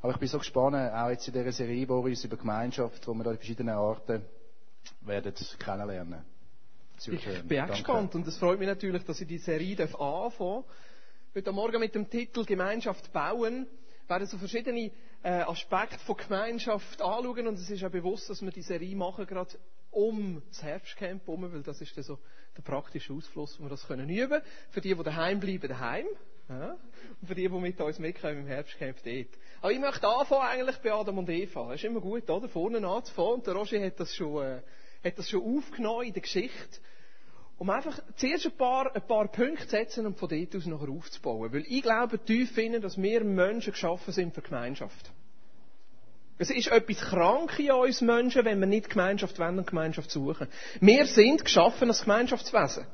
Aber ich bin so gespannt, auch jetzt in dieser Serie, Boris, über Gemeinschaft, wo wir da die verschiedenen Arten werden kennenlernen. Ich bin auch gespannt und es freut mich natürlich, dass ich die Serie anfangen darf. Heute Morgen mit dem Titel Gemeinschaft bauen werden so verschiedene äh, Aspekte von Gemeinschaft anschauen und es ist ja bewusst, dass wir die Serie machen, gerade um das Herbstcamp herum, weil das ist dann so der praktische Ausfluss, wo wir das können üben. Für die, die daheim bleiben, daheim. Ja? Und für die, die mit uns mitkommen im Herbstcamp dort. Aber ich möchte anfangen eigentlich bei Adam und Eva. Das ist immer gut, oder? Vorne anzufangen. Und der Roger hat das schon, äh, hat das schon aufgenommen in der Geschichte. Um einfach zuerst ein paar, ein paar Punkte zu setzen und von dort aus nachher aufzubauen. Weil ich glaube tief finden, dass wir Menschen geschaffen sind für Gemeinschaft. Es ist etwas krank in uns Menschen, wenn wir nicht Gemeinschaft wollen und Gemeinschaft suchen. Wir sind geschaffen als Gemeinschaftswesen.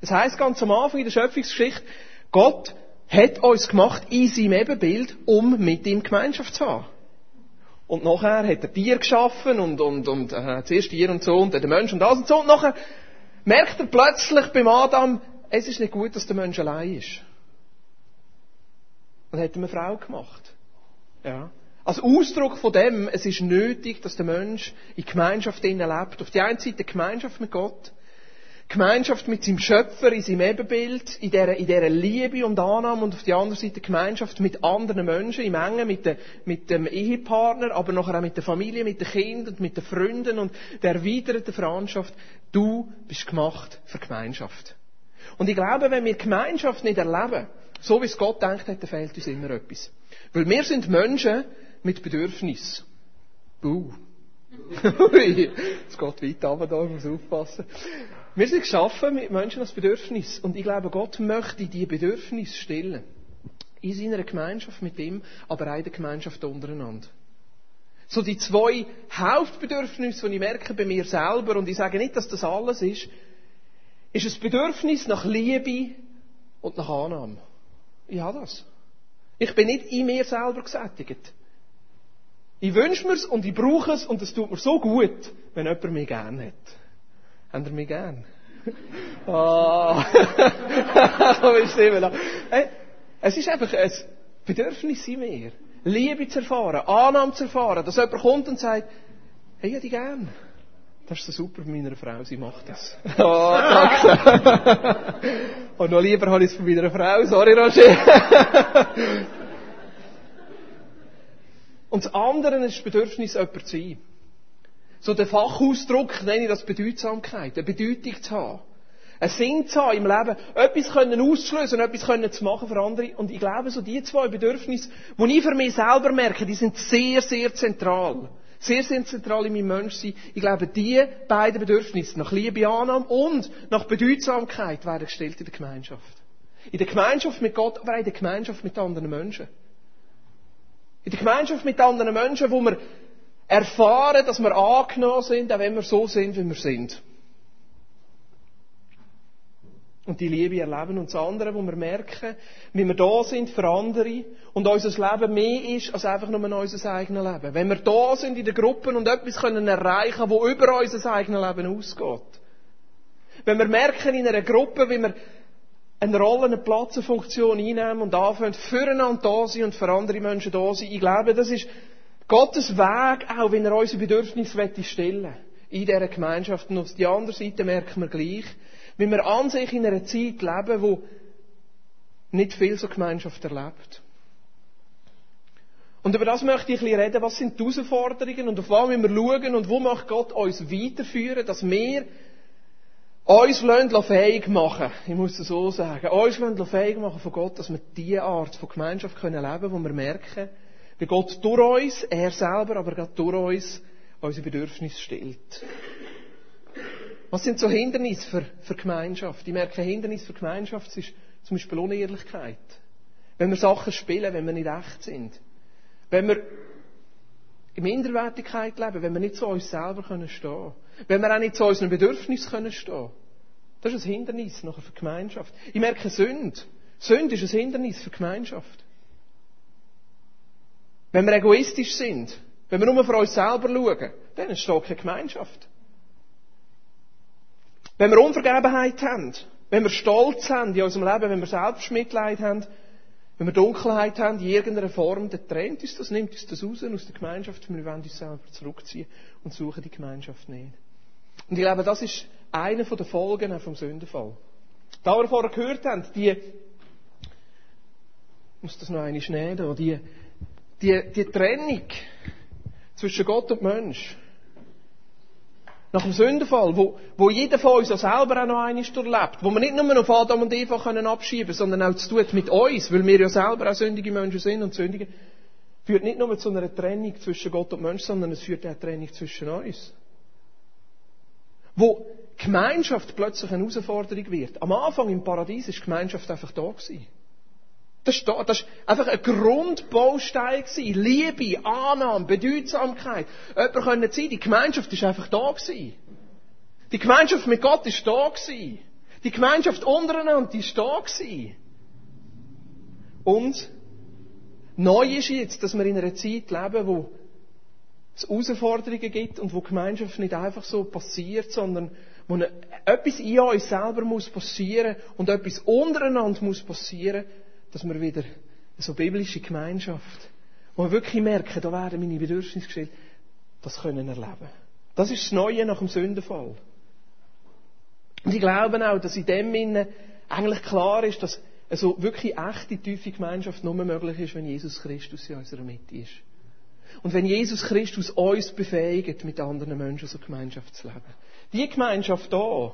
Das heißt ganz am Anfang in der Schöpfungsgeschichte, Gott hat uns gemacht in seinem Ebenbild, um mit ihm Gemeinschaft zu haben. Und nachher hat er Tier geschaffen und, und, und äh, zuerst Tier und so und dann der Mensch und das und so. Und nachher merkt er plötzlich beim Adam, es ist nicht gut, dass der Mensch allein ist. Und hat ihm eine Frau gemacht. Ja. Als Ausdruck von dem, es ist nötig, dass der Mensch in Gemeinschaft innen lebt. Auf die einen Seite Gemeinschaft mit Gott, Gemeinschaft mit seinem Schöpfer in seinem Ebenbild, in dieser, in dieser Liebe und Annahme und auf die andere Seite Gemeinschaft mit anderen Menschen, im Engen, mit, de, mit dem Ehepartner, aber nachher auch mit der Familie, mit den Kindern, mit den Freunden und der erweiterten Freundschaft. Du bist gemacht für Gemeinschaft. Und ich glaube, wenn wir Gemeinschaft nicht erleben, so wie es Gott denkt hat, dann fehlt uns immer etwas. Weil wir sind Menschen, mit Bedürfnis. Buh. es geht weit runter, da muss aufpassen. Wir sind geschaffen mit Menschen als Bedürfnis. Und ich glaube, Gott möchte diese Bedürfnis stillen. In seiner Gemeinschaft mit ihm, aber auch in der Gemeinschaft untereinander. So die zwei Hauptbedürfnisse, die ich merke bei mir selber, und ich sage nicht, dass das alles ist, ist das Bedürfnis nach Liebe und nach Annahme. Ich habe das. Ich bin nicht in mir selber gesättigt. Ich wünsche mir's und ich brauche es und es tut mir so gut, wenn jemand mich gern hat. Habt ihr mich gern? Ah. hey, es ist einfach ein Bedürfnis in mir. Liebe zu erfahren, Annahme zu erfahren, dass jemand kommt und sagt, hey, ich hätte dich gern. Das ist so super bei meiner Frau, sie macht das. Oh, danke. und noch lieber habe ich es von meiner Frau, sorry Roger. Und das andere ist das Bedürfnis, jemand zu sein. So der Fachausdruck nenne ich das Bedeutsamkeit, eine Bedeutung zu haben. Ein Sinn zu haben im Leben, etwas können auszulösen, etwas können zu machen für andere. Und ich glaube, so die zwei Bedürfnisse, die ich für mich selber merke, die sind sehr, sehr zentral. Sehr, sehr zentral in meinem Menschsein. Ich glaube, die beiden Bedürfnisse, nach Liebe, Annahme und nach Bedeutsamkeit, werden gestellt in der Gemeinschaft. In der Gemeinschaft mit Gott, aber auch in der Gemeinschaft mit anderen Menschen. In der Gemeinschaft mit anderen Menschen, wo wir erfahren, dass wir angenommen sind, auch wenn wir so sind, wie wir sind. Und die Liebe erleben und das andere, wo wir merken, wie wir da sind für andere und unser Leben mehr ist als einfach nur unser eigenes Leben. Wenn wir da sind in der Gruppe und etwas können erreichen, wo über unser eigenes Leben ausgeht. Wenn wir merken in einer Gruppe, wie wir eine Rolle, eine Platz, eine Funktion einnehmen und anfangen, füreinander da sein und für andere Menschen da sein. Ich glaube, das ist Gottes Weg, auch wenn er unsere Bedürfnisse stellen in dieser Gemeinschaft. Und auf der anderen Seite merken wir gleich, wie wir an sich in einer Zeit leben, wo nicht viel so Gemeinschaft erlebt. Und über das möchte ich ein bisschen reden. Was sind die Herausforderungen und auf was müssen wir schauen und wo möchte Gott uns weiterführen, dass wir uns fähig machen, ich muss es so sagen, uns fähig machen von Gott, dass wir diese Art von Gemeinschaft leben können, wo wir merken, wie Gott durch uns, er selber, aber gerade durch uns, unsere Bedürfnisse stellt. Was sind so Hindernisse für, für Gemeinschaft? Ich merke, ein Hindernis für Gemeinschaft ist zum Beispiel Unehrlichkeit. Wenn wir Sachen spielen, wenn wir nicht echt sind. Wenn wir in Minderwertigkeit leben, wenn wir nicht zu uns selber stehen können. Wenn wir auch nicht zu unseren Bedürfnissen können stehen Das ist ein Hindernis nachher für Gemeinschaft. Ich merke Sünde. Sünde ist ein Hindernis für Gemeinschaft. Wenn wir egoistisch sind, wenn wir nur für uns selber schauen, dann entsteht keine Gemeinschaft. Wenn wir Unvergebenheit haben, wenn wir Stolz haben in unserem Leben, wenn wir Selbstmitleid haben, Wenn wir Dunkelheit haben, in irgendeiner Form, dann trennt uns das, nimmt uns das raus aus der Gemeinschaft, wir wollen uns selber zurückziehen und suchen die Gemeinschaft nicht. Und ich glaube, das ist eine der Folgen vom Sündenfall. Da wir vorher gehört haben, die, ich muss das noch eine nehmen, die, die, die Trennung zwischen Gott und Mensch, nach dem Sündenfall, wo, wo jeder von uns auch selber auch noch einmal durchlebt, wo wir nicht nur auf Adam und Eva können abschieben sondern auch zu tun mit uns, weil wir ja selber auch sündige Menschen sind und sündige, führt nicht nur zu einer Trennung zwischen Gott und Mensch, sondern es führt auch eine Trennung zwischen uns. Wo Gemeinschaft plötzlich eine Herausforderung wird. Am Anfang im Paradies ist Gemeinschaft einfach da gewesen. Das war einfach ein Grundbaustein gewesen. Liebe, Annahme, Bedeutsamkeit. Jemand können sein, die Gemeinschaft ist einfach da gewesen. Die Gemeinschaft mit Gott ist da gewesen. Die Gemeinschaft untereinander ist da gewesen. Und neu ist jetzt, dass wir in einer Zeit leben, wo es Herausforderungen gibt und wo Gemeinschaft nicht einfach so passiert, sondern wo etwas in uns selber muss passieren und etwas untereinander muss passieren, dass wir wieder so biblische Gemeinschaft, wo wir wirklich merken, da werden meine Bedürfnisse gestellt, das können erleben. Das ist das Neue nach dem Sündenfall. Und ich glaube auch, dass in dem Sinne eigentlich klar ist, dass eine so wirklich echte, tiefe Gemeinschaft nur möglich ist, wenn Jesus Christus in unserer Mitte ist. Und wenn Jesus Christus uns befähigt, mit anderen Menschen so Gemeinschaft zu leben. Die Gemeinschaft da,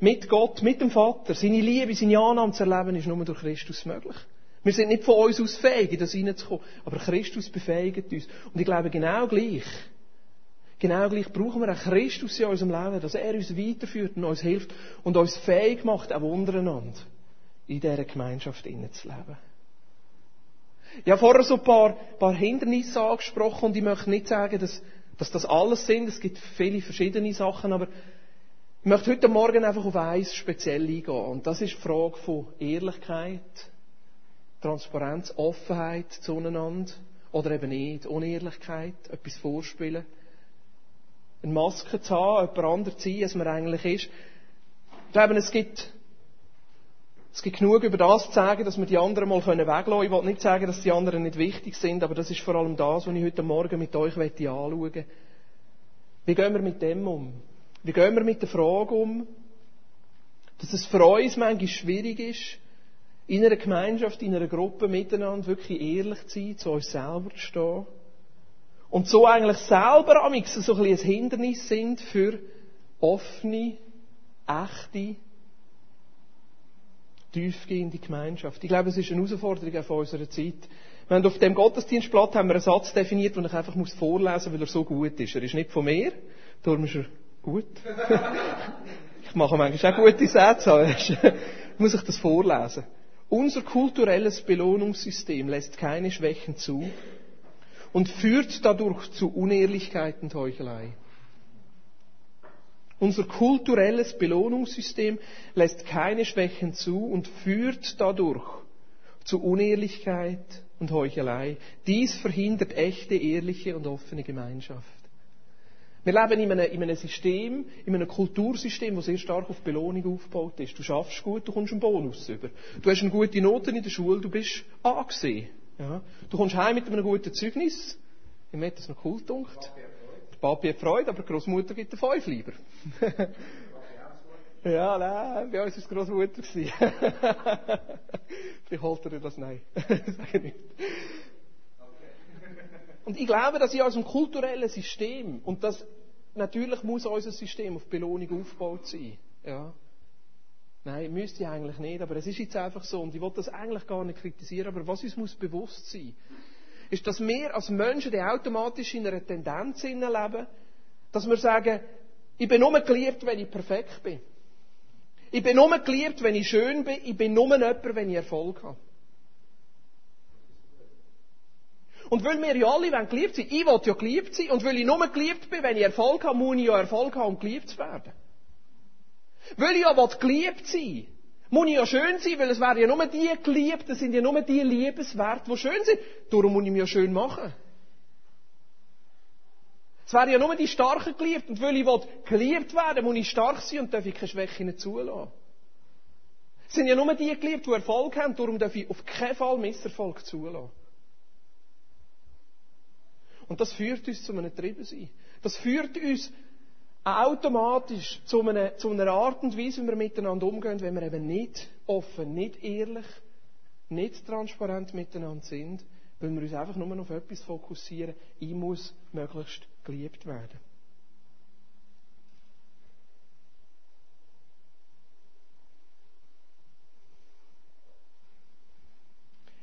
mit Gott, mit dem Vater, seine Liebe, seine Annahme zu erleben, ist nur durch Christus möglich. Wir sind nicht von uns aus fähig, in das hineinzukommen. Aber Christus befähigt uns. Und ich glaube, genau gleich, genau gleich brauchen wir auch Christus in unserem Leben, dass er uns weiterführt und uns hilft und uns fähig macht, auch untereinander in dieser Gemeinschaft zu leben. Ich habe vorher so ein paar, paar Hindernisse angesprochen und ich möchte nicht sagen, dass, dass das alles sind. Es gibt viele verschiedene Sachen, aber ich möchte heute Morgen einfach auf eins speziell eingehen. Und das ist die Frage von Ehrlichkeit, Transparenz, Offenheit zueinander oder eben nicht, Unehrlichkeit, etwas vorspielen. Eine Maske zu haben, jemand anderes zu sein, als man eigentlich ist. Ich glaube, es gibt, es gibt genug über das zu sagen, dass wir die anderen mal weglassen können. Ich will nicht sagen, dass die anderen nicht wichtig sind, aber das ist vor allem das, was ich heute Morgen mit euch anschauen möchte. Wie gehen wir mit dem um? Wie gehen wir mit der Frage um, dass es für uns manchmal schwierig ist, in einer Gemeinschaft, in einer Gruppe miteinander wirklich ehrlich zu sein, zu uns selber zu stehen. Und so eigentlich selber am so ein, ein Hindernis sind für offene, echte, tiefgehende Gemeinschaft. Ich glaube, es ist eine Herausforderung von unserer Zeit. Wir haben auf dem Gottesdienstblatt haben wir einen Satz definiert, den ich einfach vorlesen muss, weil er so gut ist. Er ist nicht von mir, darum ist er gut. ich mache manchmal auch gute Sätze, muss ich das vorlesen. Unser kulturelles Belohnungssystem lässt keine Schwächen zu und führt dadurch zu Unehrlichkeit und Heuchelei. Unser kulturelles Belohnungssystem lässt keine Schwächen zu und führt dadurch zu Unehrlichkeit und Heuchelei. Dies verhindert echte, ehrliche und offene Gemeinschaft. Wir leben in einem, in einem System, in einem Kultursystem, das sehr stark auf Belohnung aufgebaut ist. Du schaffst gut, du kommst einen Bonus über. Du hast eine gute Noten in der Schule, du bist angesehen. Ja. Du kommst heim mit einem guten Zeugnis. Ich möchte das noch cool dunkt. Der Papi hat Freude, aber die Großmutter gibt den Fünf lieber. ja, nein, bei uns war es Großmutter. Vielleicht holt er das? Nein. Sag ich nicht. Und ich glaube, dass in unserem kulturellen System, und das, natürlich muss unser System auf Belohnung aufgebaut sein. Ja. Nein, müsste ich eigentlich nicht, aber es ist jetzt einfach so, und ich will das eigentlich gar nicht kritisieren, aber was uns muss bewusst sein, ist, dass wir als Menschen, die automatisch in einer Tendenz leben, dass wir sagen, ich bin nur geliebt, wenn ich perfekt bin. Ich bin nur geliebt, wenn ich schön bin. Ich bin nur jemand, wenn ich Erfolg habe. Und weil wir ja alle geliebt sein ich will ja geliebt sein, und weil ich nur geliebt bin, wenn ich Erfolg habe, muss ich ja Erfolg haben, um geliebt zu werden. Weil ich ja geliebt sein muss ich ja schön sein, weil es werden ja nur die geliebt, das sind ja nur die Liebeswerte, die schön sind. Darum muss ich mich ja schön machen. Es werden ja nur die Starken geliebt, und weil ich geliebt werden muss ich stark sein und darf ich keine Schwäche zulassen. Es sind ja nur die geliebt, die Erfolg haben, darum darf ich auf keinen Fall Misserfolg zulassen. Und das führt uns zu einem Triebensein. Das führt uns automatisch zu einer, zu einer Art und Weise, wie wir miteinander umgehen, wenn wir eben nicht offen, nicht ehrlich, nicht transparent miteinander sind, weil wir uns einfach nur noch auf etwas fokussieren. Ich muss möglichst geliebt werden.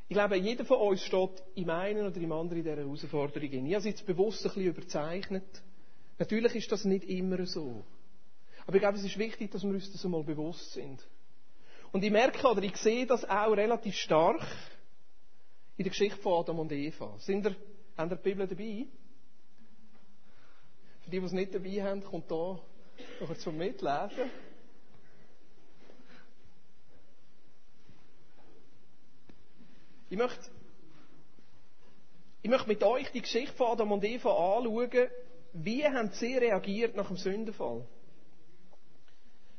Ich glaube, jeder von uns steht im einen oder im anderen in dieser Herausforderung. Ich habe es jetzt bewusst ein bisschen überzeichnet. Natürlich ist das nicht immer so. Aber ich glaube, es ist wichtig, dass wir uns das einmal bewusst sind. Und ich merke oder ich sehe das auch relativ stark in der Geschichte von Adam und Eva. Sind ihr, haben ihr die Bibel dabei? Für die, die es nicht dabei haben, kommt da noch zum Mitlesen. Ich möchte, ich möchte mit euch die Geschichte von Adam und Eva anschauen. Wie haben sie reagiert nach dem Sündenfall?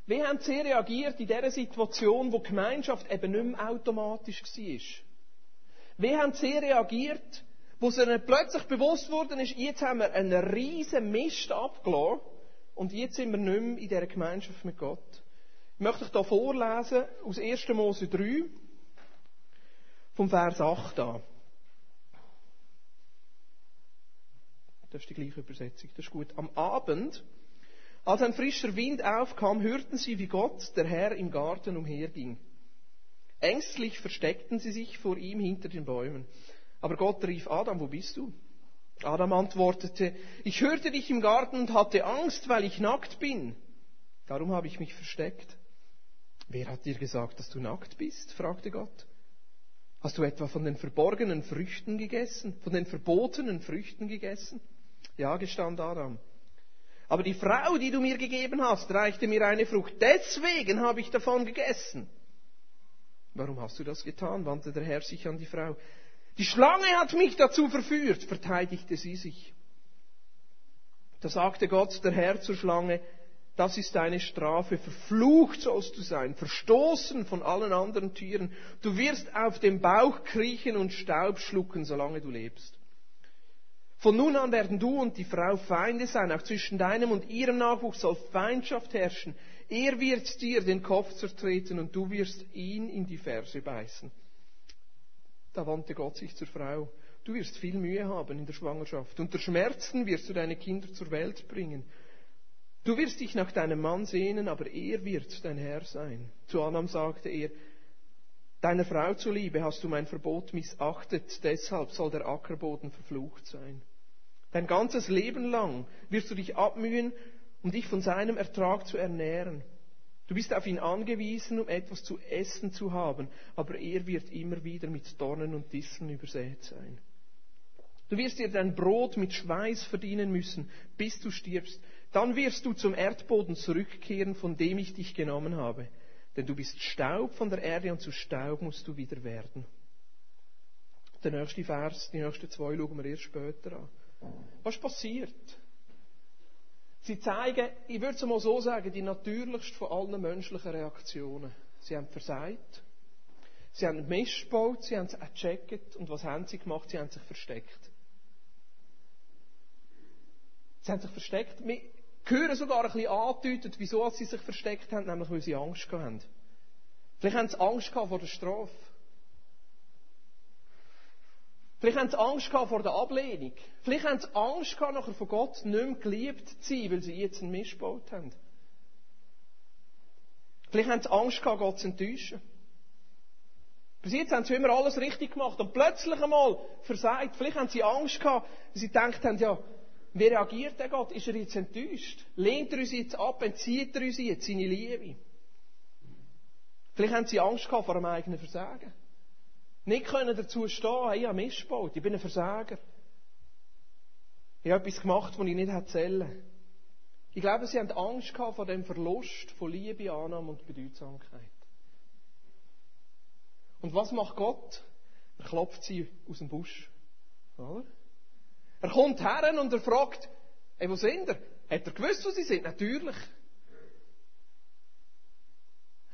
Wie haben sie reagiert in dieser Situation, wo die Gemeinschaft eben nicht mehr automatisch war? Wie haben sie reagiert, wo es ihnen plötzlich bewusst worden ist, jetzt haben wir einen riesen Mist abgelassen und jetzt sind wir nicht mehr in dieser Gemeinschaft mit Gott. Ich möchte euch hier vorlesen aus 1. Mose 3, vom Vers 8 an. Das ist die gleiche Übersetzung, das ist gut. Am Abend, als ein frischer Wind aufkam, hörten sie, wie Gott, der Herr, im Garten umherging. Ängstlich versteckten sie sich vor ihm hinter den Bäumen. Aber Gott rief Adam, wo bist du? Adam antwortete, ich hörte dich im Garten und hatte Angst, weil ich nackt bin. Darum habe ich mich versteckt. Wer hat dir gesagt, dass du nackt bist? fragte Gott. Hast du etwa von den verborgenen Früchten gegessen, von den verbotenen Früchten gegessen? Ja, gestand Adam. Aber die Frau, die du mir gegeben hast, reichte mir eine Frucht. Deswegen habe ich davon gegessen. Warum hast du das getan? wandte der Herr sich an die Frau. Die Schlange hat mich dazu verführt, verteidigte sie sich. Da sagte Gott, der Herr zur Schlange, das ist deine Strafe. Verflucht sollst du sein, verstoßen von allen anderen Tieren. Du wirst auf dem Bauch kriechen und Staub schlucken, solange du lebst. Von nun an werden du und die Frau Feinde sein, auch zwischen deinem und ihrem Nachwuchs soll Feindschaft herrschen. Er wird dir den Kopf zertreten und du wirst ihn in die Ferse beißen. Da wandte Gott sich zur Frau. Du wirst viel Mühe haben in der Schwangerschaft. Unter Schmerzen wirst du deine Kinder zur Welt bringen. Du wirst dich nach deinem Mann sehnen, aber er wird dein Herr sein. Zu Adam sagte er, Deiner Frau zuliebe hast du mein Verbot missachtet, deshalb soll der Ackerboden verflucht sein. Dein ganzes Leben lang wirst du dich abmühen, um dich von seinem Ertrag zu ernähren. Du bist auf ihn angewiesen, um etwas zu essen zu haben, aber er wird immer wieder mit Dornen und Disteln übersät sein. Du wirst dir dein Brot mit Schweiß verdienen müssen, bis du stirbst. Dann wirst du zum Erdboden zurückkehren, von dem ich dich genommen habe. Denn du bist Staub von der Erde und zu Staub musst du wieder werden. Der nächste Vers, die nächsten zwei schauen wir erst später an. Was passiert? Sie zeigen, ich würde es mal so sagen, die natürlichste von allen menschlichen Reaktionen. Sie haben versagt, sie haben Mist gebaut, sie haben es gecheckt und was haben sie gemacht? Sie haben sich versteckt. Sie haben sich versteckt. Hören sogar ein bisschen angedeutet, wieso sie sich versteckt haben, nämlich weil sie Angst haben. Vielleicht haben sie Angst vor der Strafe. Vielleicht haben sie Angst vor der Ablehnung. Vielleicht haben sie Angst gehabt, nachher von Gott nicht mehr geliebt zu sein, weil sie jetzt einen Mist gebaut haben. Vielleicht haben sie Angst gehabt, Gott zu enttäuschen. Bis jetzt haben sie immer alles richtig gemacht und plötzlich einmal versagt. Vielleicht haben sie Angst gehabt, weil sie gedacht haben, ja, wie reagiert der Gott? Ist er jetzt enttäuscht? Lehnt er uns jetzt ab? Entzieht er uns jetzt seine Liebe? Vielleicht haben sie Angst gehabt vor einem eigenen Versagen. Nicht können dazu stehen, hey, ich habe Mist ich bin ein Versager. Ich habe etwas gemacht, was ich nicht hätte Ich glaube, sie haben Angst gehabt vor dem Verlust von Liebe, Annahme und Bedeutsamkeit. Und was macht Gott? Er klopft sie aus dem Busch. Oder? Er kommt her und er fragt, hey, wo sind er? Hat er gewusst, wo sie sind? Natürlich.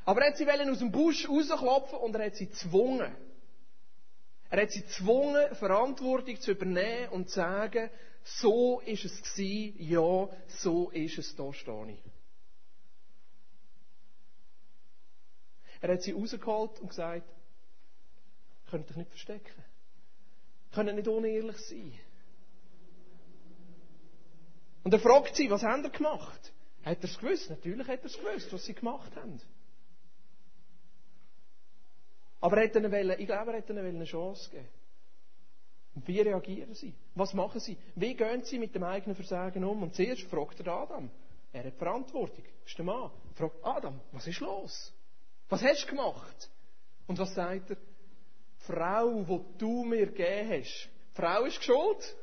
Aber er hat sie aus dem Busch rausklopfen und er hat sie gezwungen. Er hat sie gezwungen, Verantwortung zu übernehmen und zu sagen, so ist es gewesen, ja, so ist es, da stehe ich. Er hat sie rausgeholt und gesagt, könnt euch nicht verstecken. Können nicht unehrlich sein. Und er fragt sie, was haben ihr gemacht? Hat er es gewusst? Natürlich hat er es gewusst, was sie gemacht haben. Aber er hat ihnen wollen, ich glaube, er hat ihnen eine Chance gegeben. Und wie reagieren sie? Was machen sie? Wie gehen sie mit dem eigenen Versagen um? Und zuerst fragt er Adam. Er hat Verantwortung. Ist der Mann. Er fragt Adam, was ist los? Was hast du gemacht? Und was sagt er? Frau, die du mir gegeben hast. Die Frau ist schuld.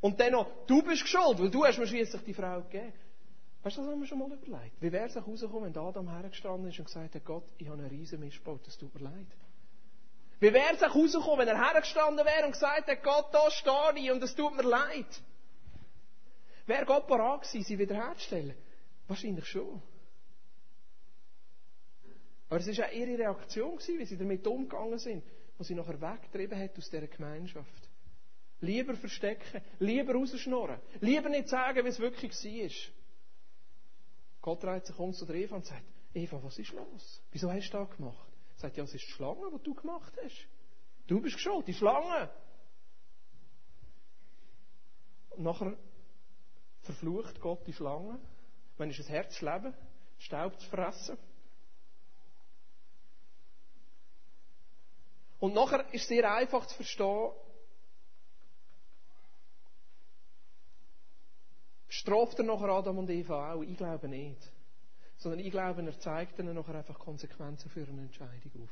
Und dann noch, du bist schuld, weil du hast mir schließlich die Frau gegeben. Weißt du, das haben wir schon mal überlegt. Wie wäre es auch rausgekommen, wenn Adam hergestanden ist und gesagt hat, Gott, ich habe einen riesen gebaut, das tut mir leid. Wie wäre es auch rausgekommen, wenn er hergestanden wäre und gesagt hat, Gott, da stehe ich und es tut mir leid. Wäre Gott bereit gewesen, sie wiederherzustellen? Wahrscheinlich schon. Aber es war auch ihre Reaktion, gewesen, wie sie damit umgegangen sind, was sie nachher weggetrieben hat aus dieser Gemeinschaft. Lieber verstecken, lieber rausschnorren, lieber nicht sagen, wie es wirklich war. Gott dreht sich um zu der Eva und sagt, Eva, was ist los? Wieso hast du das gemacht? Er sagt, ja, es ist die Schlange, die du gemacht hast. Du bist schuld, die Schlange. Und nachher verflucht Gott die Schlange. Wenn ist ein Herzleben, Staub zu fressen. Und nachher ist es sehr einfach zu verstehen, Straft er nachher Adam und Eva auch? Ich glaube nicht. Sondern ich glaube, er zeigt ihnen nachher einfach Konsequenzen für eine Entscheidung auf.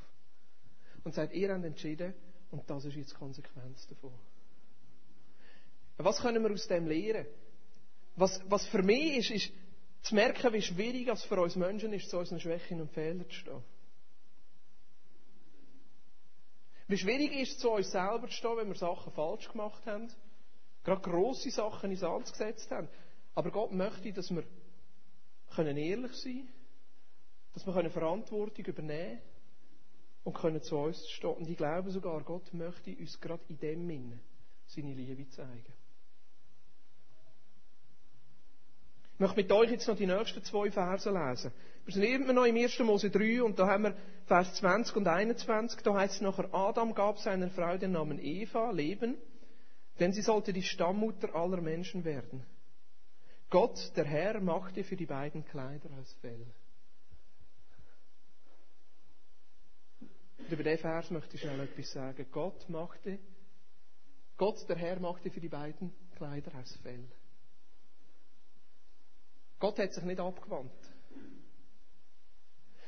Und sagt, ihr habt entschieden und das ist jetzt die Konsequenz davon. Was können wir aus dem lernen? Was, was für mich ist, ist zu merken, wie schwierig es für uns Menschen ist, zu unseren Schwächen und Fehlern zu stehen. Wie schwierig ist es, zu uns selber zu stehen, wenn wir Sachen falsch gemacht haben, gerade grosse Sachen ins Sand gesetzt haben. Aber Gott möchte, dass wir können ehrlich sein können, dass wir Verantwortung übernehmen können und können zu uns stehen. Und ich glaube sogar, Gott möchte uns gerade in dem Sinne seine Liebe zeigen. Ich möchte mit euch jetzt noch die nächsten zwei Verse lesen. Wir sind immer noch im 1. Mose 3 und da haben wir Vers 20 und 21. Da heißt es nachher, Adam gab seiner Frau den Namen Eva, Leben, denn sie sollte die Stammmutter aller Menschen werden. Gott, der Herr, machte für die beiden Kleider aus Fell. Und über diesen Vers möchte ich schnell etwas sagen. Gott machte, Gott, der Herr, machte für die beiden Kleider aus Fell. Gott hat sich nicht abgewandt.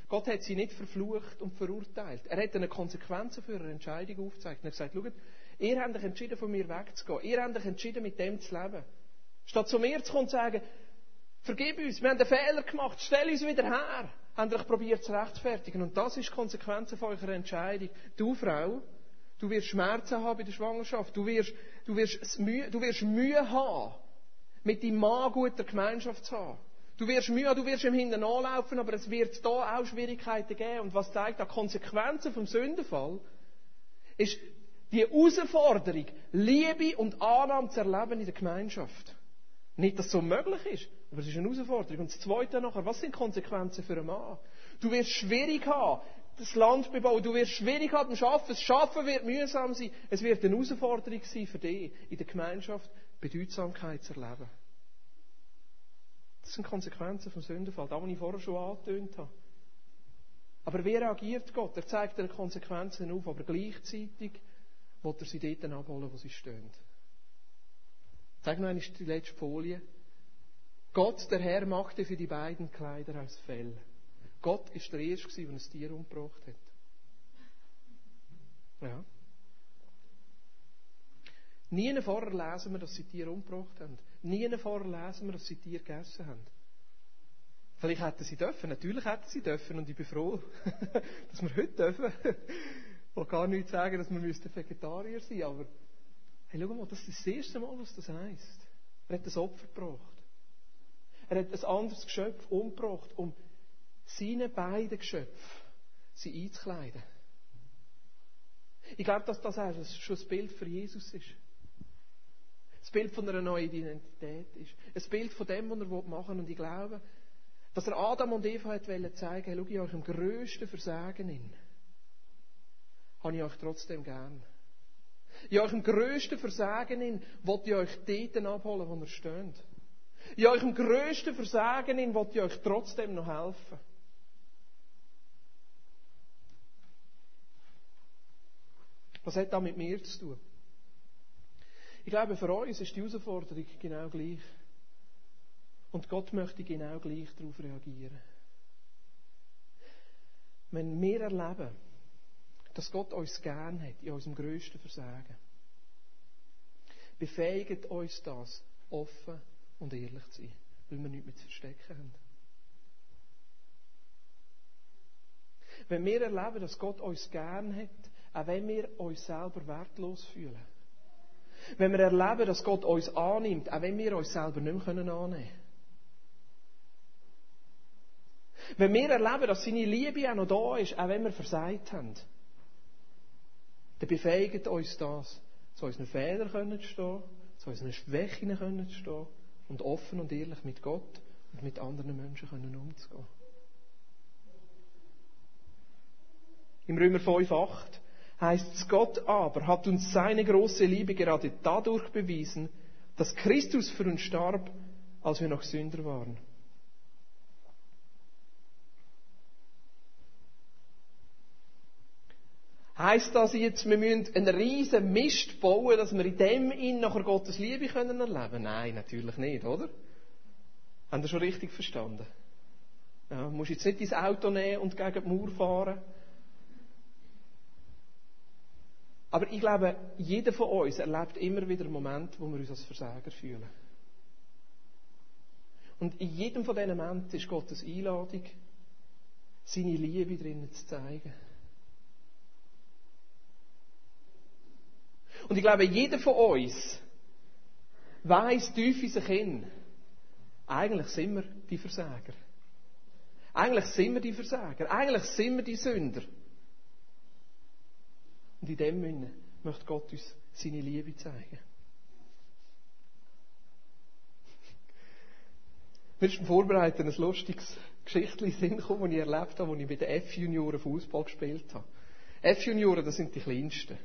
Gott hat sie nicht verflucht und verurteilt. Er hat eine Konsequenzen für ihre Entscheidung aufgezeigt. Er hat gesagt, schaut, ihr habt euch entschieden, von mir wegzugehen. Ihr habt euch entschieden, mit dem zu leben. Statt zu mir zu kommen und zu sagen, vergib uns, wir haben einen Fehler gemacht, stell uns wieder her. Habt ihr euch probiert zu rechtfertigen. Und das ist die Konsequenz von eurer Entscheidung. Du, Frau, du wirst Schmerzen haben bei der Schwangerschaft. Du wirst, du wirst, Mühe, du wirst Mühe haben, mit deinem Mann guter Gemeinschaft zu haben. Du wirst Mühe, du wirst ihm hinten anlaufen, aber es wird da auch Schwierigkeiten geben. Und was zeigt die Konsequenzen vom Sündenfall? Ist die Herausforderung, Liebe und Annahme zu erleben in der Gemeinschaft. Nicht, dass es so möglich ist, aber es ist eine Herausforderung. Und das Zweite nachher, was sind Konsequenzen für einen Mann? Du wirst schwierig haben, das Land bebauen. Du wirst schwierig haben, Schaffen. Das Schaffen wird mühsam sein. Es wird eine Herausforderung sein für dich, in der Gemeinschaft Bedeutsamkeit zu erleben. Das sind Konsequenzen vom Sündenfall, das, was ich vorher schon angetönt habe. Aber wie reagiert Gott? Er zeigt ihnen Konsequenzen auf, aber gleichzeitig will er sie dort abholen, wo sie stehen. Sag noch einmal die letzte Folie. Gott, der Herr, machte für die beiden Kleider aus Fell. Gott ist der Erste, der ein Tier umgebracht hat. Ja. Nie vorher lesen wir, dass sie Tier umgebracht haben. Nie vorher lesen wir, dass sie Tier gegessen haben. Vielleicht hätten sie dürfen. Natürlich hätten sie dürfen. Und ich bin froh, dass wir heute dürfen. Ich will gar nicht sagen, dass wir Vegetarier sein müssten. Aber Hey, schau mal, das ist das erste Mal, was das heisst. Er hat ein Opfer gebracht. Er hat ein anderes Geschöpf umgebracht, um seine beiden Geschöpfe sie einzukleiden. Ich glaube, dass das auch schon das Bild für Jesus ist. Das Bild von einer neuen Identität ist. Ein Bild von dem, was er machen will. Und ich glaube, dass er Adam und Eva hat zeigen hey, schau ich euch im grössten Versagen in. Habe ich euch trotzdem gern. In eurem grössten Versagen in, wollt ihr euch dort abholen, wo ihr steht. In eurem grössten Versagen in, wollt ihr euch trotzdem noch helfen. Was hat das mit mir zu tun? Ich glaube, für uns ist die Herausforderung genau gleich. Und Gott möchte genau gleich darauf reagieren. Wenn wir erleben, dass Gott uns gern hat in unserem grössten Versagen, befähigt uns das, offen und ehrlich zu sein, weil wir nichts mehr zu verstecken haben. Wenn wir erleben, dass Gott uns gern hat, auch wenn wir uns selber wertlos fühlen. Wenn wir erleben, dass Gott uns annimmt, auch wenn wir uns selber nicht mehr annehmen können. Wenn wir erleben, dass seine Liebe auch noch da ist, auch wenn wir versagt haben, dann befähigt uns das, zu unseren Fehlern zu stehen, zu unseren Schwächen zu stehen und offen und ehrlich mit Gott und mit anderen Menschen umzugehen. Im Römer 5,8 heißt es, Gott aber hat uns seine große Liebe gerade dadurch bewiesen, dass Christus für uns starb, als wir noch Sünder waren. Heißt das jetzt, wir müssen einen riesen Mist bauen, dass wir in dem in nachher Gottes Liebe können erleben? Nein, natürlich nicht, oder? Haben ihr schon richtig verstanden? Ja, musst jetzt nicht dein Auto nehmen und gegen die Mauer fahren. Aber ich glaube, jeder von uns erlebt immer wieder einen Moment, wo wir uns als Versager fühlen. Und in jedem von diesen Momenten ist Gottes Einladung, seine Liebe drinnen zu zeigen. Und ich glaube, jeder von uns weiß tief in sich hin, eigentlich sind wir die Versager. Eigentlich sind wir die Versager. Eigentlich sind wir die Sünder. Und in dem Sinne möchte Gott uns seine Liebe zeigen. Mir ist beim Vorbereiten ein lustiges Geschichtchen Sinn gekommen, das ich erlebt habe, als ich bei den F-Junioren Fußball gespielt habe. F-Junioren, das sind die kleinsten.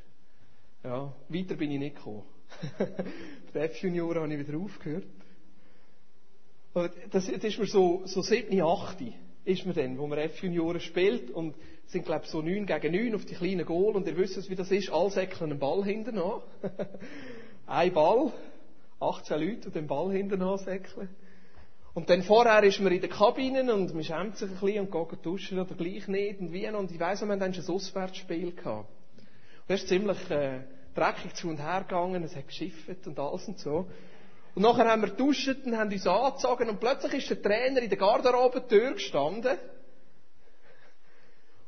Ja, weiter bin ich nicht gekommen. den F-Junioren habe ich wieder aufgehört. Das, das ist mir so, so 7, 8 ist man dann, wo man F-Junioren spielt und sind, glaube ich, so 9 gegen 9 auf die kleinen Goal und ihr wisst, wie das ist, alle säckeln einen Ball hinten an. Ein Ball, 18 Leute und den Ball hinten an säckeln. Und dann vorher ist man in der Kabine und man schämt sich ein bisschen und geht duschen oder gleich nicht und wie und ich weiss, wir haben dann schon ein Auswärtsspiel gehabt. Und das ist ziemlich äh, dreckig zu und her gegangen, es hat geschifft und alles und so. Und nachher haben wir duscht und haben uns angezogen und plötzlich ist der Trainer in der Garderobentür gestanden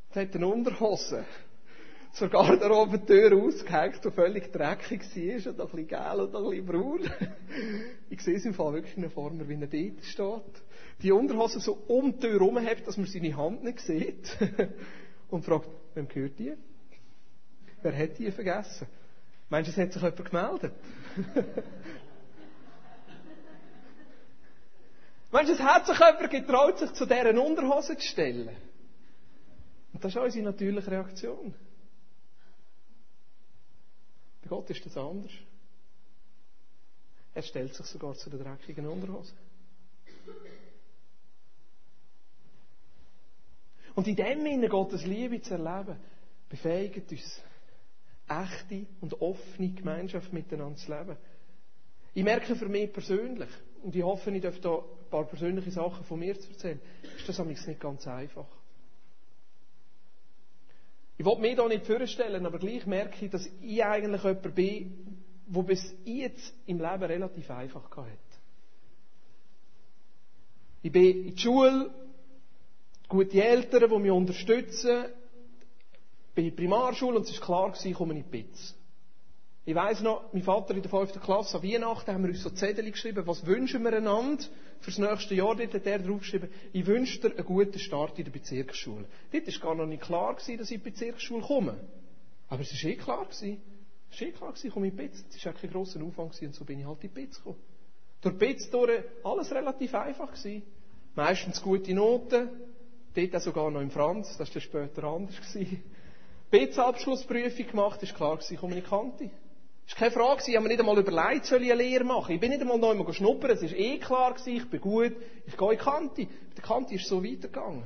und hat eine Unterhose zur Garderobentür ausgehängt, die völlig dreckig war und ein bisschen gel und ein bisschen braun. Ich sehe es im Fall wirklich noch vor mir, wie er dort steht. Die Unterhose so um die Tür herum hat, dass man seine Hand nicht sieht. Und fragt, wem gehört die? Wer hat die vergessen? Meinst du, es hat sich jemand gemeldet? Meinst du, es hat sich jemand getraut, sich zu deren Unterhose zu stellen? Und das ist unsere natürliche Reaktion. Bei Gott ist das anders. Er stellt sich sogar zu der dreckigen Unterhose. Und in dem Sinne Gottes Liebe zu erleben, befähigt uns, echte und offene Gemeinschaft miteinander zu leben. Ich merke für mich persönlich, und ich hoffe, ich darf da ein paar persönliche Sachen von mir zu erzählen, ist das nicht ganz einfach. Ich will mich da nicht vorstellen, aber gleich merke ich, dass ich eigentlich jemand bin, der bis jetzt im Leben relativ einfach hatte. Ich bin in die Schule, gute Eltern, die mich unterstützen, bin in die Primarschule und es war klar, ich komme in die Pizza. Ich weiss noch, mein Vater in der fünften Klasse, an Weihnachten haben wir uns so Zettel geschrieben, was wünschen wir einander fürs nächste Jahr. Dort hat er draufgeschrieben, ich wünsche dir einen guten Start in der Bezirksschule. Dort war gar noch nicht klar, gewesen, dass ich in die Bezirksschule komme. Aber es war eh klar. Gewesen. Es war eh klar, gewesen, ich komme in die Bitz. Es war kein grosser Aufwand gewesen, und so bin ich halt in die Bitz gekommen. Durch die Bitz durch alles relativ einfach gewesen. Meistens gute Noten. Dort auch sogar noch im Franz, das war später anders gewesen. BZ-Abschlussprüfung gemacht, ist klar gewesen, komme ich Kante. Es war keine Frage, ich habe mir nicht einmal überlegt, soll ich eine Lehre machen. Ich bin nicht einmal noch einmal schnuppern, es war eh klar gewesen, ich bin gut, ich gehe in Kante. Der Kante ist so weitergegangen.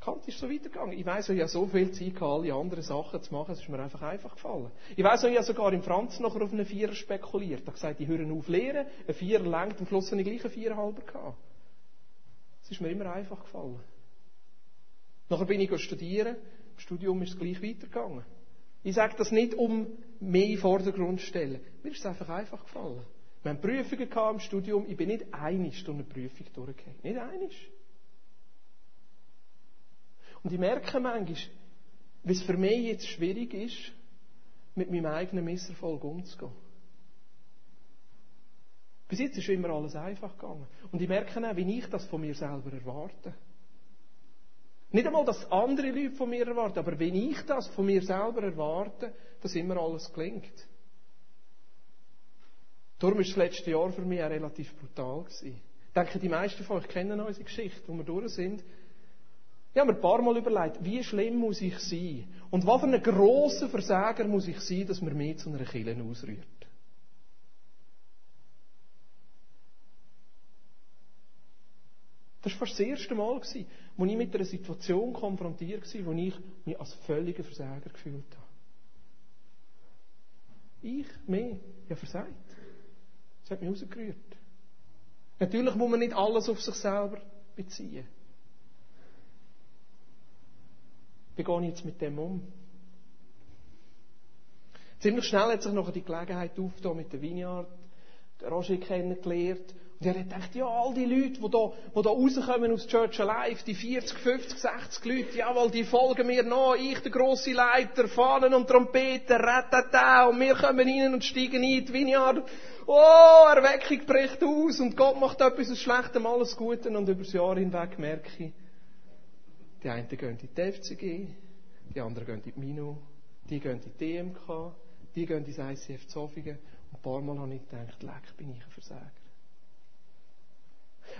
Kante ist so weitergegangen. Ich weiss, ich habe so viel Zeit gehabt, alle anderen Sachen zu machen, es ist mir einfach einfach gefallen. Ich weiss, ich habe sogar im Franz nachher auf einen Vierer spekuliert. Ich habe gesagt, ich höre auf lehren, ein Vierer längt, am Schluss habe ich gleich einen Viererhalber gehabt. Es ist mir immer einfach gefallen. Nachher bin ich studieren, Studium ist es gleich weitergegangen. Ich sage das nicht, um mehr in den Vordergrund zu stellen. Mir ist es einfach einfach gefallen. Wir haben Prüfungen gehabt im Studium. Ich bin nicht einig durch eine Prüfung durchgegangen. Nicht einig. Und ich merke manchmal, wie es für mich jetzt schwierig ist, mit meinem eigenen Misserfolg umzugehen. Bis jetzt ist immer alles einfach gegangen. Und ich merke auch, wie ich das von mir selber erwarte. Nicht einmal, dass andere Leute von mir erwarten, aber wenn ich das von mir selber erwarte, dass immer alles gelingt. Darum war das letzte Jahr für mich auch relativ brutal. Gewesen. Ich denke, die meisten von euch kennen unsere Geschichte, wo wir durch sind. Ich habe mir ein paar Mal überlegt, wie schlimm muss ich sein? Und was für ein grosser Versager muss ich sein, dass man mich zu einer Kille ausrührt? Das war das erste Mal, als ich mit einer Situation konfrontiert war, wo ich mich als völliger Versager gefühlt habe. Ich, mehr, habe versagt. Das hat mich rausgerührt. Natürlich muss man nicht alles auf sich selber beziehen. Wie gehe ich jetzt mit dem um? Ziemlich schnell hat sich noch die Gelegenheit aufgetan mit der Vineyard. Roger kennengelernt. Und er hat gedacht, ja, all die Leute, die da, die da rauskommen aus Church Alive, die 40, 50, 60 Leute, jawohl, die folgen mir nach. Ich, der grosse Leiter, Fahnen und Trompeten, ratata, und wir kommen rein und steigen ein, die Vineyard. Oh, Erweckung bricht aus und Gott macht etwas aus Schlechtem alles Gute und über das Jahr hinweg merke ich, die einen gehen in die FCG, die anderen gehen in die Mino, die gehen in die DMK, die gehen ins ICF Zofingen ein paar Mal habe ich gedacht, leck, bin ich ein Versager.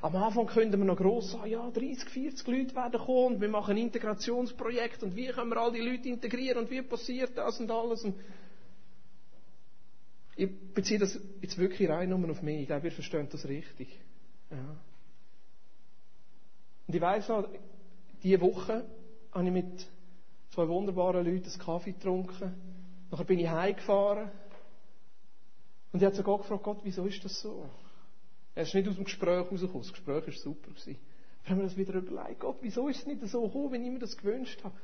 Am Anfang könnten wir noch gross sagen, ja, 30, 40 Leute werden kommen und wir machen ein Integrationsprojekt und wie können wir all die Leute integrieren und wie passiert das und alles. Und ich beziehe das jetzt wirklich rein nur auf mich. Ich glaube, wir verstehen das richtig. Ja. Und ich weiss noch, diese Woche habe ich mit zwei wunderbaren Leuten einen Kaffee getrunken. Nachher bin ich heimgefahren und ich habe zu gefragt, Gott, wieso ist das so? Er ist nicht aus dem Gespräch rausgekommen. Das Gespräch war super. Gewesen. Wir haben mir das wieder überlegt. Gott, wieso ist es nicht so gekommen, wie ich mir das gewünscht habe?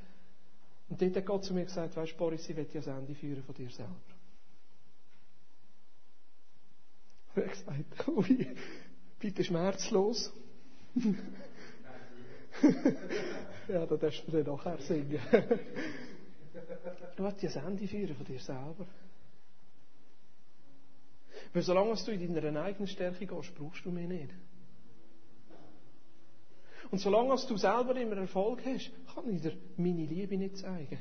Und dort hat Gott zu mir gesagt, weißt du, Boris, ich will ja das Ende führen von dir selber. Und er hat gesagt, ui, bitte schmerzlos. ja, da darfst du mir dann nachher singen. du willst ja das Ende führen von dir selber. Weil solange du in deiner eigenen Stärke gehst, brauchst du mich nicht. Und solange du selber immer Erfolg hast, kann ich dir meine Liebe nicht zeigen.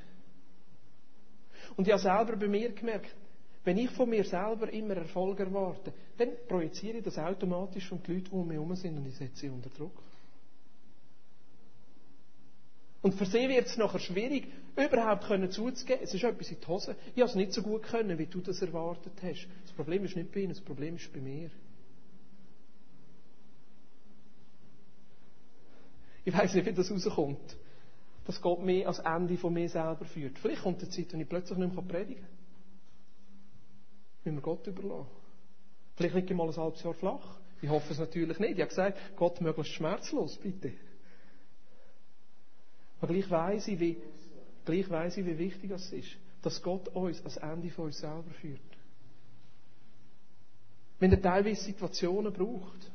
Und ich habe selber bei mir gemerkt, wenn ich von mir selber immer Erfolg erwarte, dann projiziere ich das automatisch auf die Leute, die um mich herum sind und ich setze sie unter Druck. Und für sie wird es nachher schwierig, überhaupt können zuzugeben, es ist etwas in die Hose. Ich habe es nicht so gut können, wie du das erwartet hast. Das Problem ist nicht bei ihnen, das Problem ist bei mir. Ich weiß nicht, wie das rauskommt. Dass Gott mich als Ende von mir selber führt. Vielleicht kommt eine Zeit, wenn ich plötzlich nicht mehr predigen kann. Wenn wir Gott überlassen. Vielleicht liege ich mal ein halbes Jahr flach. Ich hoffe es natürlich nicht. Ich habe gesagt, Gott möglichst schmerzlos, bitte. Aber gleich weiss ich, wie, gleich weiss ich, wie wichtig es ist, dass Gott uns als Ende von uns selber führt. Wenn er teilweise Situationen braucht,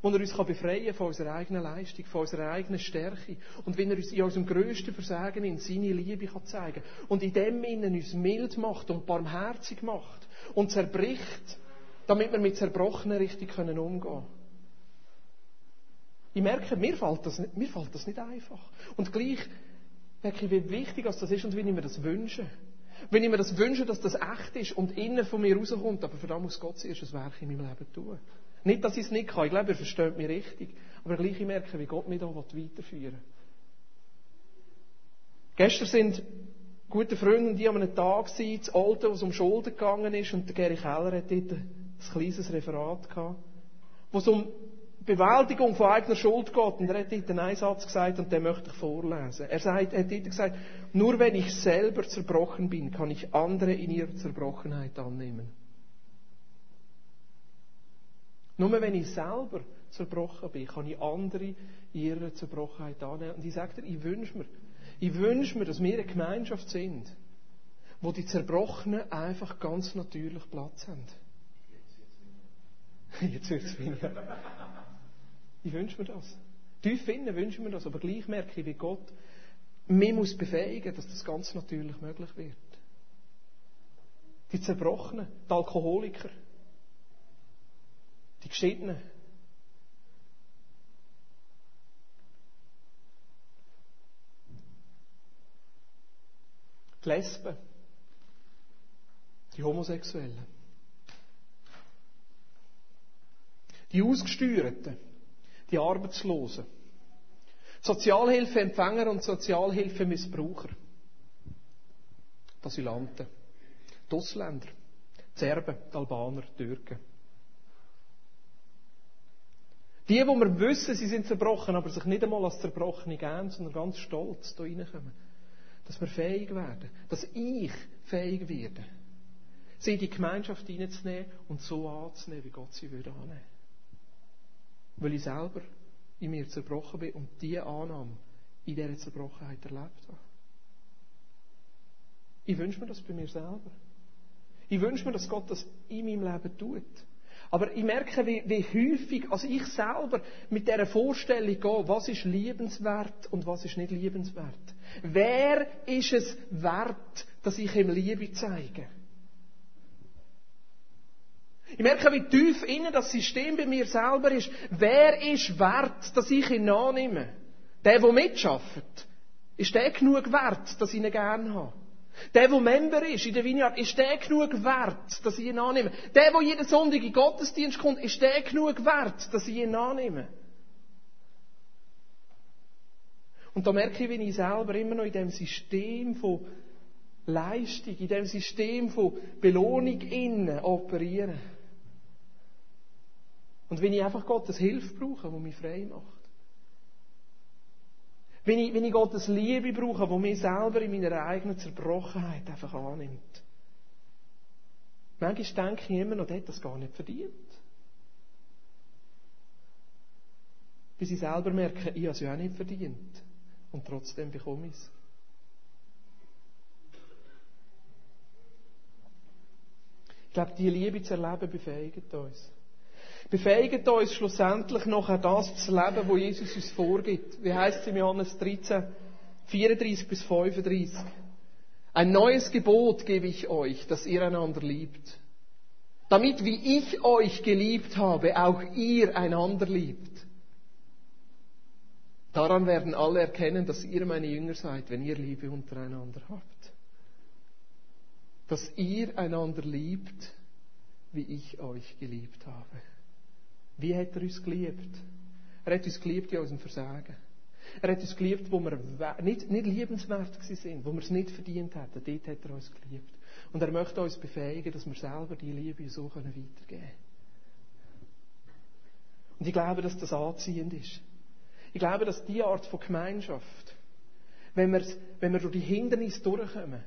wo er uns befreien kann von unserer eigenen Leistung, von unserer eigenen Stärke. Und wenn er uns in unserem grössten Versagen in seine Liebe kann zeigen und in dem Innen uns mild macht und barmherzig macht und zerbricht, damit wir mit Zerbrochenen richtig umgehen können. Ich merke, mir fällt, das nicht, mir fällt das nicht einfach. Und gleich merke ich, wie wichtig das ist und wie ich mir das wünsche. Wenn ich mir das wünsche, dass das echt ist und innen von mir rauskommt, aber für das muss Gott zuerst ein Werk in meinem Leben tun. Nicht, dass ich es nicht kann. Ich glaube, er versteht mich richtig. Aber gleich ich merke, wie Gott mich da weiterführen will. Gestern sind gute Freunde und die an einem Tag waren, das Alte, was um Schulden gegangen ist, und der Gary Keller hat dort ein kleines Referat gehabt, wo es um Bewältigung von eigener Schuld geht. Und er hat dort einen Einsatz gesagt, und den möchte ich vorlesen. Er, sagt, er hat dort gesagt, nur wenn ich selber zerbrochen bin, kann ich andere in ihrer Zerbrochenheit annehmen. Nur wenn ich selber zerbrochen bin, kann ich andere in ihrer Zerbrochenheit annehmen. Und ich dir, ich wünsche mir, ich wünsche mir, dass wir eine Gemeinschaft sind, wo die Zerbrochenen einfach ganz natürlich Platz haben. Jetzt wird es weniger. Ich wünsche mir das. Tief innen wünsche ich mir das, aber gleich merke ich, wie Gott mich muss befähigen, dass das ganz natürlich möglich wird. Die Zerbrochenen, die Alkoholiker, die Geschiedenen. Die Lesben, die Homosexuellen, die Ausgesteuerten, die Arbeitslosen, Sozialhilfeempfänger und Sozialhilfemissbraucher, die Asylanten, die Ausländer, die Serben, die Albaner, die Türken. Die, wo wir wissen, sie sind zerbrochen, aber sich nicht einmal als Zerbrochene geben, sondern ganz stolz da reinkommen. Dass wir fähig werden, dass ich fähig werde, sie in die Gemeinschaft hineinzunehmen und so anzunehmen, wie Gott sie würde annehmen weil ich selber in mir zerbrochen bin und diese Annahme in dieser Zerbrochenheit erlebt habe. Ich wünsche mir das bei mir selber. Ich wünsche mir, dass Gott das in meinem Leben tut. Aber ich merke, wie, wie häufig, also ich selber mit dieser Vorstellung gehe, was ist liebenswert und was ist nicht liebenswert. Wer ist es wert, dass ich ihm Liebe zeige? Ich merke, wie tief innen das System bei mir selber ist. Wer ist wert, dass ich ihn annehme? Der, der mitschafft. Ist der genug wert, dass ich ihn gerne habe? Der, der Member ist in der Vineyard, ist der genug wert, dass ich ihn annehme? Der, der jeden Sonntag in Gottesdienst kommt, ist der genug wert, dass ich ihn annehme? Und da merke ich, wie ich selber immer noch in dem System von Leistung, in dem System von Belohnung innen operiere. Und wenn ich einfach Gottes Hilfe brauche, die mich frei macht. Wenn ich, wenn ich Gottes Liebe brauche, die mich selber in meiner eigenen Zerbrochenheit einfach annimmt. Manchmal denke ich immer noch, der hat das gar nicht verdient. Bis ich selber merke, ich habe es ja auch nicht verdient. Und trotzdem bekomme ich es. Ich glaube, die Liebe zu erleben befähigt uns befähigt uns schlussendlich noch das zu leben, wo Jesus uns vorgibt. Wie heißt es in Johannes 13, 34 bis 35? Ein neues Gebot gebe ich euch, dass ihr einander liebt. Damit, wie ich euch geliebt habe, auch ihr einander liebt. Daran werden alle erkennen, dass ihr meine Jünger seid, wenn ihr Liebe untereinander habt. Dass ihr einander liebt, wie ich euch geliebt habe. Wie hat er uns geliebt? Er hat uns geliebt in unserem Versagen. Er hat uns geliebt, wo wir nicht, nicht liebenswert sind, wo wir es nicht verdient hätten. Dort hat er uns geliebt. Und er möchte uns befähigen, dass wir selber die Liebe so weitergeben können. Und ich glaube, dass das anziehend ist. Ich glaube, dass diese Art von Gemeinschaft, wenn wir, wenn wir durch die Hindernisse durchkommen,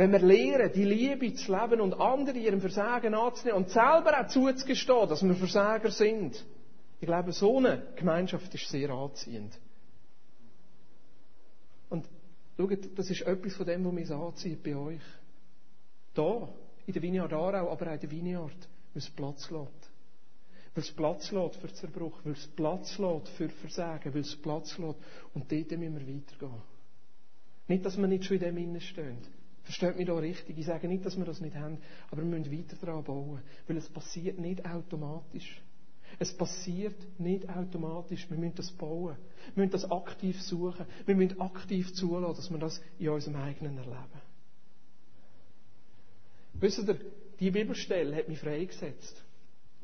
wenn wir lernen, die Liebe zu leben und andere ihrem Versagen anzunehmen und selber auch zuzugestehen, dass wir Versager sind. Ich glaube, so eine Gemeinschaft ist sehr anziehend. Und schaut, das ist etwas von dem, was mich anzieht bei euch. Da, in der Vineyard Aarau, aber auch in der Vineyard, muss Platz lassen. Weil es Platz lässt für Zerbruch, weil es Platz lässt für Versagen, weil es Platz lässt. Und dort müssen wir weitergehen. Nicht, dass wir nicht schon in dem Innen stehen. Versteht mich da richtig. Ich sage nicht, dass wir das nicht haben, aber wir müssen weiter daran bauen. Weil es passiert nicht automatisch. Es passiert nicht automatisch. Wir müssen das bauen. Wir müssen das aktiv suchen. Wir müssen aktiv zulassen, dass wir das in unserem eigenen erleben. Wisst ihr, die Bibelstelle hat mich freigesetzt.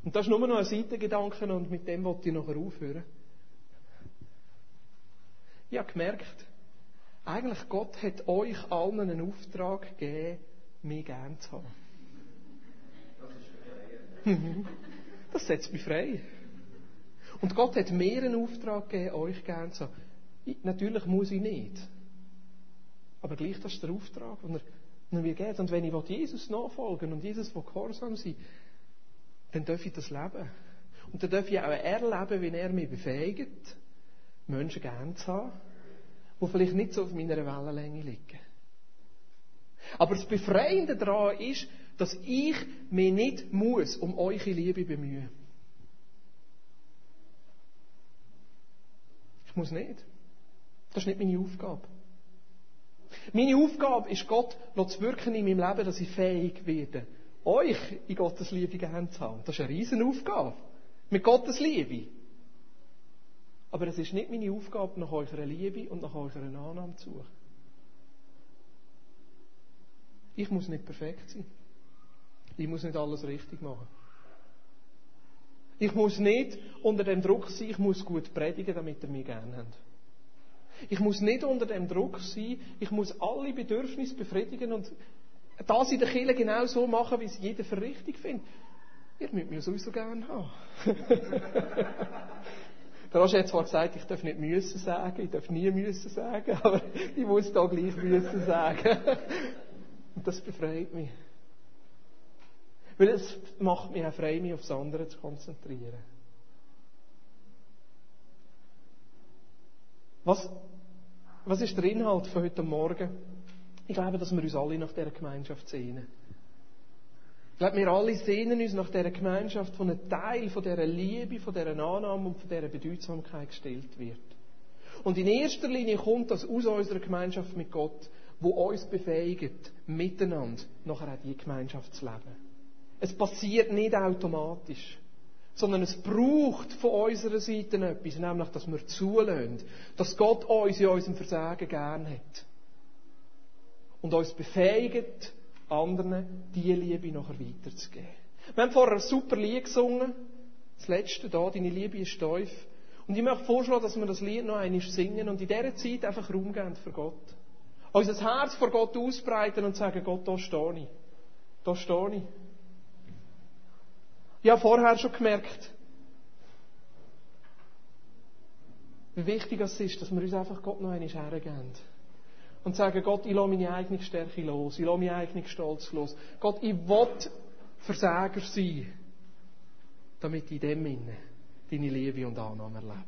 Und das ist nur noch ein Seitengedanke und mit dem wollte ich nachher aufhören. Ich habe gemerkt, eigentlich Gott hat euch allen einen Auftrag gegeben, mich gern zu haben. Das setzt mich frei. Und Gott hat mir einen Auftrag gegeben, euch gern zu haben. Ich, natürlich muss ich nicht. Aber gleich, das ist der Auftrag, den er, mir gibt. Und wenn ich Jesus nachfolgen und Jesus gehorsam sein dann darf ich das leben. Und dann darf ich auch erleben, wie er mich befähigt, Menschen gern zu haben, die vielleicht nicht so auf meiner Wellenlänge liegen. Aber das Befreiende daran ist, dass ich mich nicht muss um eure Liebe bemühen. Ich muss nicht. Das ist nicht meine Aufgabe. Meine Aufgabe ist, Gott zu wirken in meinem Leben, dass ich fähig werde, euch in Gottes Liebe gern zu haben. Das ist eine riesen Aufgabe. Mit Gottes Liebe. Aber es ist nicht meine Aufgabe, nach eurer Liebe und nach eurer Annahme zu suchen. Ich muss nicht perfekt sein. Ich muss nicht alles richtig machen. Ich muss nicht unter dem Druck sein, ich muss gut predigen, damit ihr mich gerne habt. Ich muss nicht unter dem Druck sein, ich muss alle Bedürfnisse befriedigen und das in der Kirche genau so machen, wie es jeder für richtig findet. Ihr müsst mich sowieso gerne haben. Der Roger hat zwar gesagt, ich darf nicht müssen sagen, ich darf nie müssen sagen, aber ich muss da gleich müssen sagen. Und das befreit mich. Weil es macht mich auch frei, mich aufs andere zu konzentrieren. Was, was ist der Inhalt von heute Morgen? Ich glaube, dass wir uns alle nach dieser Gemeinschaft sehnen. Ich glaube, wir alle sehnen uns nach dieser Gemeinschaft, wo ein Teil von dieser Liebe, von dieser Annahme und von dieser Bedeutsamkeit gestellt wird. Und in erster Linie kommt das aus unserer Gemeinschaft mit Gott, wo uns befähigt, miteinander nachher auch die Gemeinschaft zu leben. Es passiert nicht automatisch, sondern es braucht von unserer Seite etwas, nämlich, dass wir zulassen, dass Gott uns in unserem Versagen gern hat. Und uns befähigt, anderen diese Liebe nachher weiterzugeben. Wir haben vorher ein super Lied gesungen, das letzte da, deine Liebe ist tief. Und ich möchte vorschlagen, dass wir das Lied noch einmal singen und in dieser Zeit einfach Raum geben für Gott. Unser Herz vor Gott ausbreiten und sagen, Gott, da stehe ich. Da stehe ich. Ich habe vorher schon gemerkt, wie wichtig es ist, dass wir uns einfach Gott noch einmal hergeben. Und sagen, Gott, ich lasse meine eigene Stärke los, ich lasse meinen eigenen Stolz los. Gott, ich will Versager sein, damit ich in dem Innen deine Liebe und Annahme erlebe.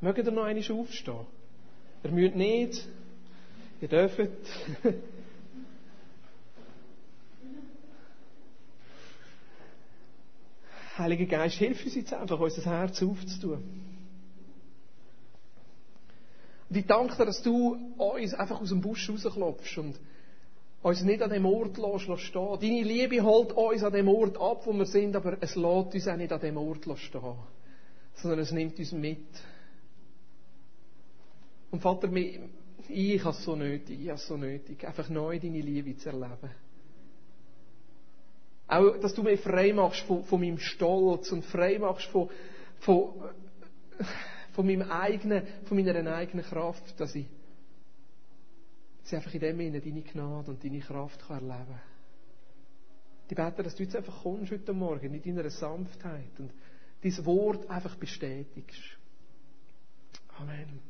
Mögt ihr noch einmal aufstehen? Ihr müsst nicht, ihr dürft. Heiliger Geist, hilf uns jetzt einfach, unser Herz aufzutun. Und ich danke dir, dass du uns einfach aus dem Busch rausklopfst und uns nicht an dem Ort lässt stehen. Deine Liebe holt uns an dem Ort ab, wo wir sind, aber es lässt uns auch nicht an dem Ort stehen, sondern es nimmt uns mit. Und Vater, ich habe es so nötig, ich habe es so nötig, einfach neu deine Liebe zu erleben. Auch, dass du mich frei machst von, von meinem Stolz und frei machst von, von, von, meinem eigenen, von meiner eigenen Kraft, dass ich sie einfach in dem Sinne deine Gnade und deine Kraft kann erleben kann. Ich bete, dass du jetzt einfach kommst heute Morgen in deiner Sanftheit und dein Wort einfach bestätigst. Amen.